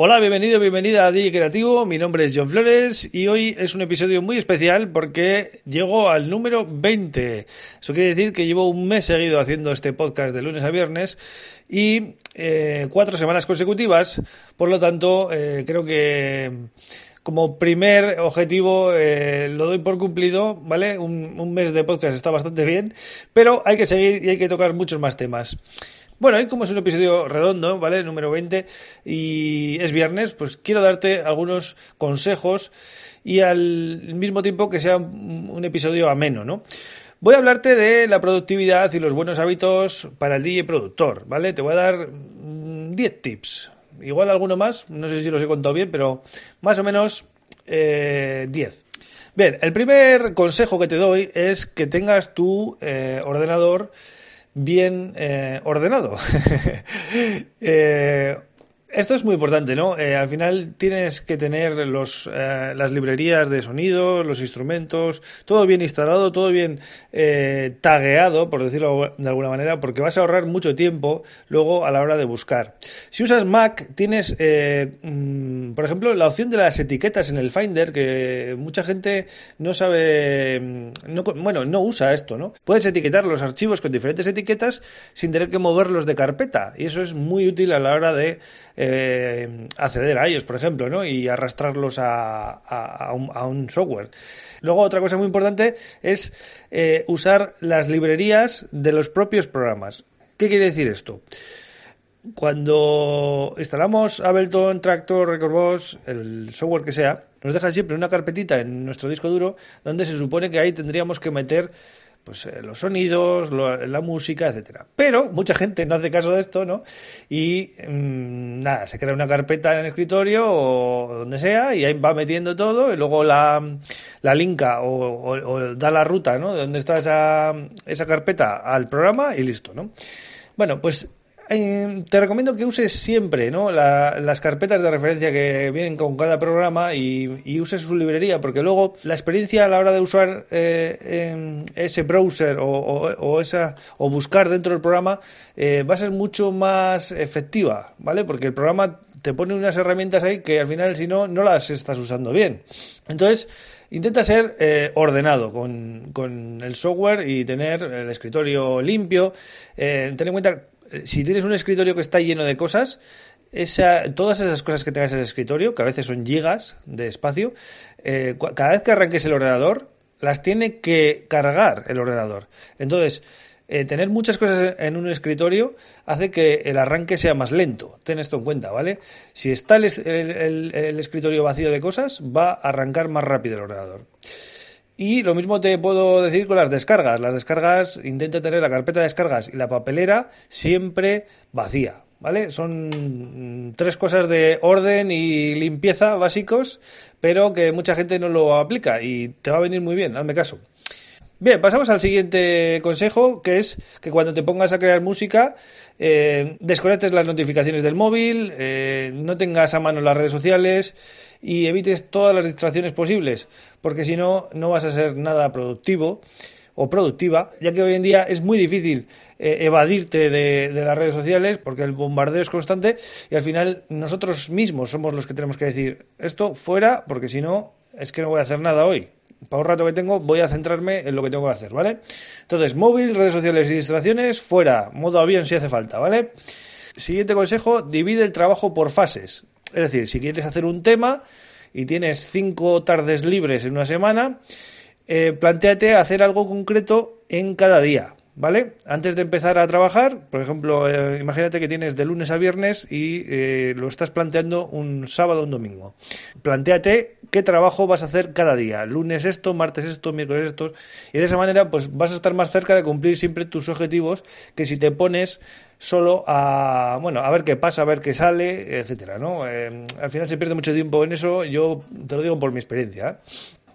Hola, bienvenido, bienvenida a DJ Creativo. Mi nombre es John Flores y hoy es un episodio muy especial porque llego al número 20. Eso quiere decir que llevo un mes seguido haciendo este podcast de lunes a viernes y eh, cuatro semanas consecutivas. Por lo tanto, eh, creo que como primer objetivo eh, lo doy por cumplido, ¿vale? Un, un mes de podcast está bastante bien, pero hay que seguir y hay que tocar muchos más temas. Bueno, hoy como es un episodio redondo, ¿vale? Número 20 y es viernes, pues quiero darte algunos consejos y al mismo tiempo que sea un episodio ameno, ¿no? Voy a hablarte de la productividad y los buenos hábitos para el DJ productor, ¿vale? Te voy a dar 10 tips, igual alguno más, no sé si los he contado bien, pero más o menos eh, 10. Bien, el primer consejo que te doy es que tengas tu eh, ordenador bien eh, ordenado. eh, esto es muy importante, ¿no? Eh, al final tienes que tener los, eh, las librerías de sonido, los instrumentos, todo bien instalado, todo bien eh, tagueado, por decirlo de alguna manera, porque vas a ahorrar mucho tiempo luego a la hora de buscar. Si usas Mac, tienes, mm, por ejemplo, la opción de las etiquetas en el Finder, que mucha gente no sabe, mm, no, bueno, no usa esto, ¿no? Puedes etiquetar los archivos con diferentes etiquetas sin tener que moverlos de carpeta, y eso es muy útil a la hora de eh, acceder a ellos, por ejemplo, ¿no? y arrastrarlos a, un, software. Luego, otra cosa muy importante es eh, usar las librerías de los propios programas. ¿Qué quiere decir esto? Cuando instalamos Ableton, Tractor, Record Boss, el software que sea, nos deja siempre una carpetita en nuestro disco duro donde se supone que ahí tendríamos que meter pues eh, los sonidos, lo, la música, etcétera. Pero mucha gente no hace caso de esto, ¿no? Y mmm, nada, se crea una carpeta en el escritorio o donde sea y ahí va metiendo todo y luego la, la linka o, o, o, da la ruta, ¿no? De dónde está esa, esa carpeta al programa y listo, ¿no? Bueno, pues eh, te recomiendo que uses siempre ¿no? La, las carpetas de referencia que vienen con cada programa y, y, uses su librería, porque luego la experiencia a la hora de usar eh, ese browser o, esa, o buscar dentro del programa eh, va a ser mucho más efectiva, ¿vale? Porque el programa te pone unas herramientas ahí que al final, si no, no las estás usando bien. Entonces, intenta ser eh, ordenado con, con, el software y tener el escritorio limpio. Eh, ten en cuenta si tienes un escritorio que está lleno de cosas, esa, todas esas cosas que tengas en el escritorio, que a veces son gigas de espacio, eh, cada vez que arranques el ordenador, las tiene que cargar el ordenador. Entonces, eh, tener muchas cosas en un escritorio hace que el arranque sea más lento. Ten esto en cuenta, ¿vale? Si está el, el, el escritorio vacío de cosas, va a arrancar más rápido el ordenador. Y lo mismo te puedo decir con las descargas. Las descargas, intenta tener la carpeta de descargas y la papelera siempre vacía, ¿vale? Son tres cosas de orden y limpieza básicos, pero que mucha gente no lo aplica y te va a venir muy bien, hazme caso. Bien, pasamos al siguiente consejo, que es que cuando te pongas a crear música, eh, desconectes las notificaciones del móvil, eh, no tengas a mano las redes sociales y evites todas las distracciones posibles, porque si no, no vas a ser nada productivo o productiva, ya que hoy en día es muy difícil eh, evadirte de, de, las redes sociales porque el bombardeo es constante y al final nosotros mismos somos los que tenemos que decir esto fuera porque si no es que no voy a hacer nada hoy para un rato que tengo voy a centrarme en lo que tengo que hacer, ¿vale? Entonces, móvil, redes sociales y distracciones, fuera, modo avión si hace falta, ¿vale? Siguiente consejo, divide el trabajo por fases. Es decir, si quieres hacer un tema y tienes cinco tardes libres en una semana, eh, planteate hacer algo concreto en cada día. ¿Vale? Antes de empezar a trabajar, por ejemplo, eh, imagínate que tienes de lunes a viernes y eh, lo estás planteando un sábado o un domingo. Plantéate qué trabajo vas a hacer cada día. Lunes esto, martes esto, miércoles esto. Y de esa manera, pues vas a estar más cerca de cumplir siempre tus objetivos que si te pones solo a, bueno, a ver qué pasa, a ver qué sale, etcétera, ¿no? Eh, al final se pierde mucho tiempo en eso, yo te lo digo por mi experiencia.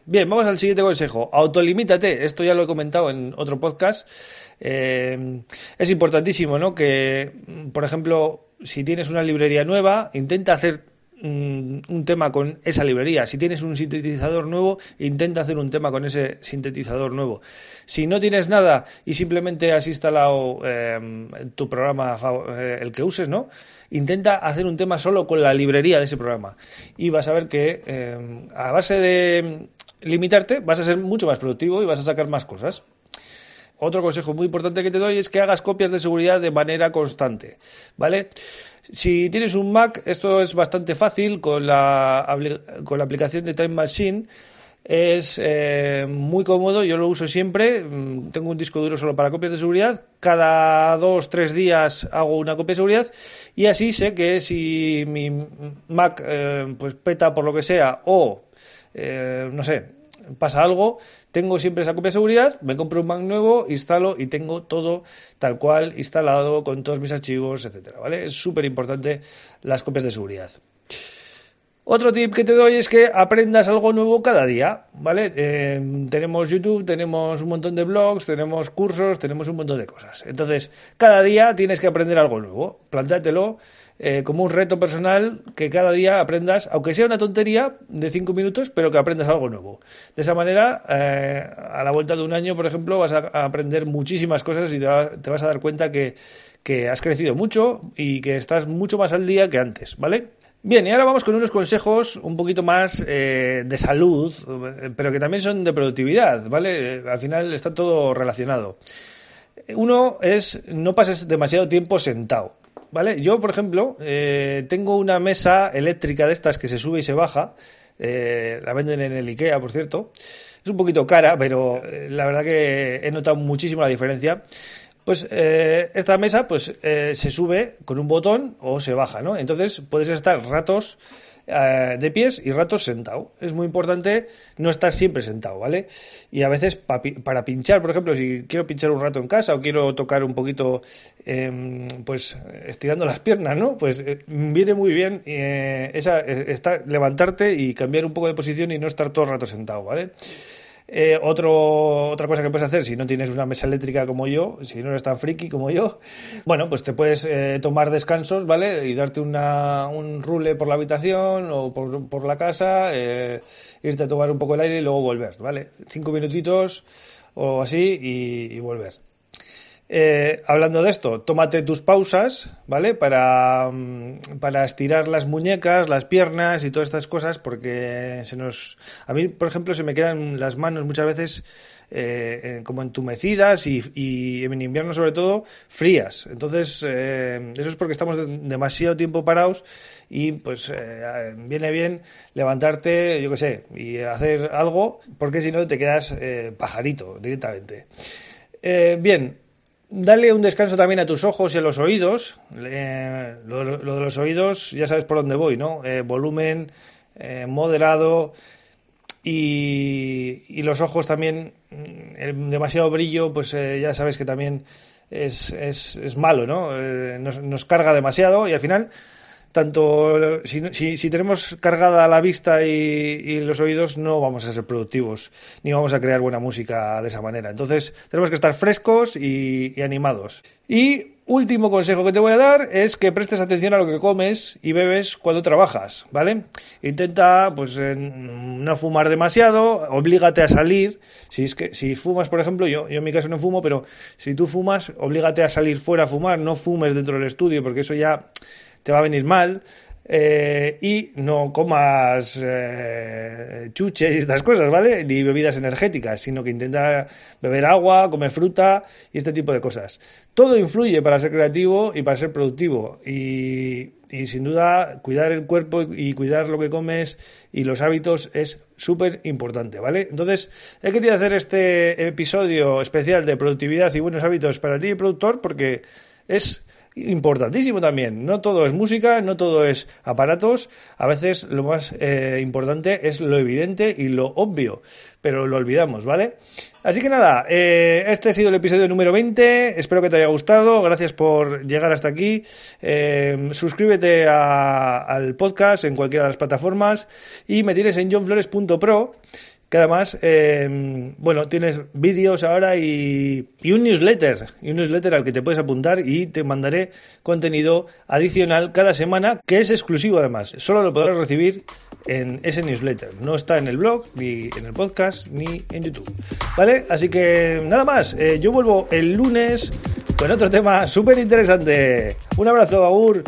¿Eh? Bien, vamos al siguiente consejo. Autolimítate. Esto ya lo he comentado en otro podcast. Eh, es importantísimo, ¿no? Que, por ejemplo, si tienes una librería nueva, intenta hacer mm, un tema con esa librería. Si tienes un sintetizador nuevo, intenta hacer un tema con ese sintetizador nuevo. Si no tienes nada y simplemente has instalado em, tu programa, eh, el que uses, ¿no? Intenta hacer un tema solo con la librería de ese programa. Y vas a ver que a base de limitarte, vas a ser mucho más productivo y vas a sacar más cosas. Otro consejo muy importante que te doy es que hagas copias de seguridad de manera constante, ¿vale? Si tienes un Mac, esto es bastante fácil con la, con la aplicación de Time Machine. Es eh, muy cómodo, yo lo uso siempre. Mm, tengo un disco duro solo para copias de seguridad. Cada dos, tres días hago una copia de seguridad y así sé que si mi Mac eh, pues peta por lo que sea o eh, no sé, pasa algo, tengo siempre esa copia de seguridad, me compro un Mac nuevo, instalo y tengo todo tal cual instalado con todos mis archivos, etcétera, ¿vale? Es súper importante las copias de seguridad. Otro tip que te doy es que aprendas algo nuevo cada día, ¿vale? Eh, tenemos YouTube, tenemos un montón de blogs, tenemos cursos, tenemos un montón de cosas. Entonces, cada día tienes que aprender algo nuevo. Plantátelo eh, como un reto personal que cada día aprendas, aunque sea una tontería de cinco minutos, pero que aprendas algo nuevo. De esa manera, eh, a la vuelta de un año, por ejemplo, vas a, aprender muchísimas cosas y te, vas a dar cuenta que, que has crecido mucho y que estás mucho más al día que antes, ¿vale? Bien, y ahora vamos con unos consejos un poquito más eh, de salud, pero que también son de productividad, ¿vale? Eh, al final está todo relacionado. Uno es no pases demasiado tiempo sentado, ¿vale? Yo, por ejemplo, eh, tengo una mesa eléctrica de estas que se sube y se baja, la venden en el IKEA, por cierto. Es un poquito cara, pero la verdad que he notado muchísimo la diferencia. Pues eh, esta mesa pues eh, se sube con un botón o se baja, ¿no? Entonces puedes estar ratos eh, de pies y ratos sentado. Es muy importante no estar siempre sentado, ¿vale? Y a veces para pinchar, por ejemplo, si quiero pinchar un rato en casa o quiero tocar un poquito, em, pues estirando las piernas, ¿no? Pues viene muy bien esa, estar, levantarte y cambiar un poco de posición y no estar todo el rato sentado, ¿vale? Eh, otro, otra cosa que puedes hacer si no tienes una mesa eléctrica como yo, si no eres tan friki como yo, bueno, pues te puedes eh, tomar descansos, ¿vale? Y darte una, un rule por la habitación o por, por la casa, eh, irte a tomar un poco el aire y luego volver, ¿vale? Cinco minutitos o así y volver. Eh, hablando de esto, tómate tus pausas, ¿vale? Para, mm, para estirar las muñecas, las piernas y todas estas cosas, porque se nos. A mí, por ejemplo, se me quedan las manos muchas veces eh, como entumecidas y, y, en invierno, sobre todo, frías. Entonces, eh, eso es porque estamos demasiado tiempo parados y, pues, viene bien levantarte, yo qué sé, y hacer algo, porque si no te quedas pajarito directamente. bien, Dale un descanso también a tus ojos y a los oídos. lo, de los oídos, ya sabes por dónde voy, ¿no? Eh, volumen eh, moderado y, los ojos también, mm, demasiado brillo, pues eh, ya sabes que también es, es, es malo, ¿no? Nos, nos, carga demasiado y al final tanto si, si, tenemos cargada la vista y, los oídos no vamos a ser productivos ni vamos a crear buena música de esa manera. Entonces tenemos que estar frescos y, animados. Y último consejo que te voy a dar es que prestes atención a lo que comes y bebes cuando trabajas vale intenta pues no fumar demasiado oblígate a salir. Si es que si fumas por ejemplo yo yo en mi caso no fumo pero si tú fumas oblígate a salir fuera a fumar no fumes dentro del estudio porque eso ya te va a venir mal. Eh, y no comas eh, chuches y estas cosas, ¿vale? Ni bebidas energéticas, sino que intenta beber agua, comer fruta y este tipo de cosas. Todo influye para ser creativo y para ser productivo. Y, y sin duda, cuidar el cuerpo y cuidar lo que comes y los hábitos es súper importante, ¿vale? Entonces, he querido hacer este episodio especial de productividad y buenos hábitos para ti, productor, porque es importantísimo también. No todo es música, no todo es aparatos. A veces lo más eh, importante es lo evidente y lo obvio, pero lo olvidamos, ¿vale? Así que nada, eh, este ha sido el episodio número 20. Espero que te haya gustado. Gracias por llegar hasta aquí. Eh, suscríbete al podcast en cualquiera de las plataformas y me tienes en johnflores.pro que además, eh, bueno, tienes vídeos ahora y, y, un newsletter, y un newsletter al que te puedes apuntar y te mandaré contenido adicional cada semana, que es exclusivo además, solo lo podrás recibir en ese newsletter, no está en el blog, ni en el podcast, ni en YouTube, ¿vale? Así que nada más, eh, yo vuelvo el lunes con otro tema súper interesante. Un abrazo, Agur.